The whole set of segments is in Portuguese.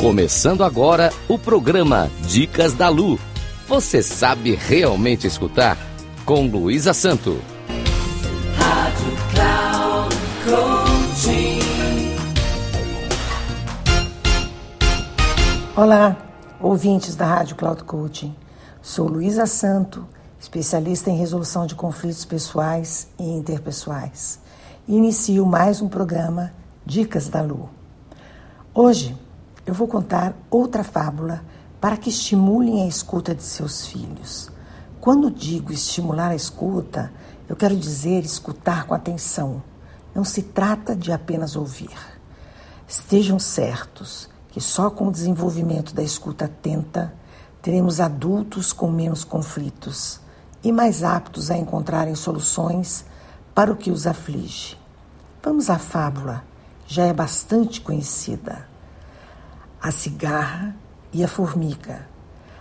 Começando agora o programa Dicas da Lu. Você sabe realmente escutar? Com Luísa Santo. Rádio Cloud Olá, ouvintes da Rádio Cloud Coaching. Sou Luísa Santo, especialista em resolução de conflitos pessoais e interpessoais. E inicio mais um programa Dicas da Lu. Hoje eu vou contar outra fábula para que estimulem a escuta de seus filhos. Quando digo estimular a escuta, eu quero dizer escutar com atenção. Não se trata de apenas ouvir. Estejam certos que só com o desenvolvimento da escuta atenta teremos adultos com menos conflitos e mais aptos a encontrarem soluções para o que os aflige. Vamos à fábula, já é bastante conhecida a cigarra e a formiga.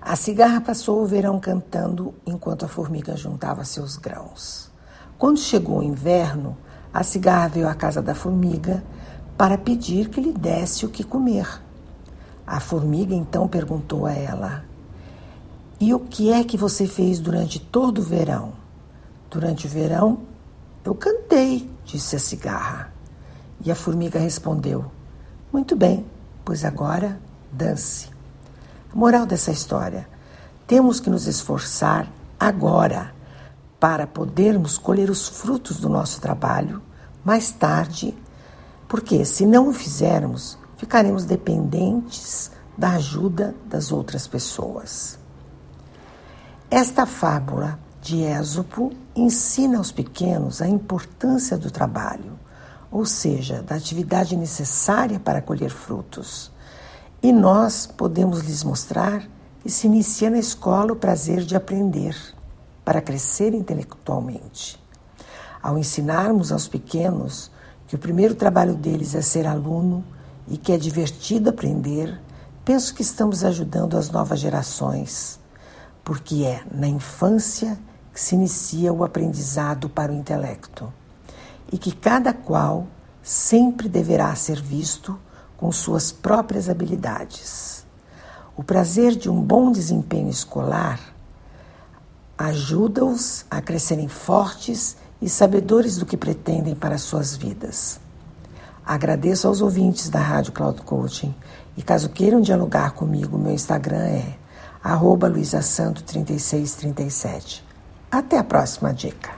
A cigarra passou o verão cantando enquanto a formiga juntava seus grãos. Quando chegou o inverno, a cigarra veio à casa da formiga para pedir que lhe desse o que comer. A formiga então perguntou a ela: E o que é que você fez durante todo o verão? Durante o verão, eu cantei, disse a cigarra. E a formiga respondeu: Muito bem, pois agora dance. A moral dessa história: temos que nos esforçar agora para podermos colher os frutos do nosso trabalho mais tarde, porque se não o fizermos, ficaremos dependentes da ajuda das outras pessoas. Esta fábula de Ésopo ensina aos pequenos a importância do trabalho ou seja, da atividade necessária para colher frutos. E nós podemos lhes mostrar que se inicia na escola o prazer de aprender, para crescer intelectualmente. Ao ensinarmos aos pequenos que o primeiro trabalho deles é ser aluno e que é divertido aprender, penso que estamos ajudando as novas gerações, porque é na infância que se inicia o aprendizado para o intelecto e que cada qual sempre deverá ser visto com suas próprias habilidades. O prazer de um bom desempenho escolar ajuda-os a crescerem fortes e sabedores do que pretendem para suas vidas. Agradeço aos ouvintes da Rádio Cloud Coaching e caso queiram dialogar comigo, meu Instagram é luisasanto3637. Até a próxima dica.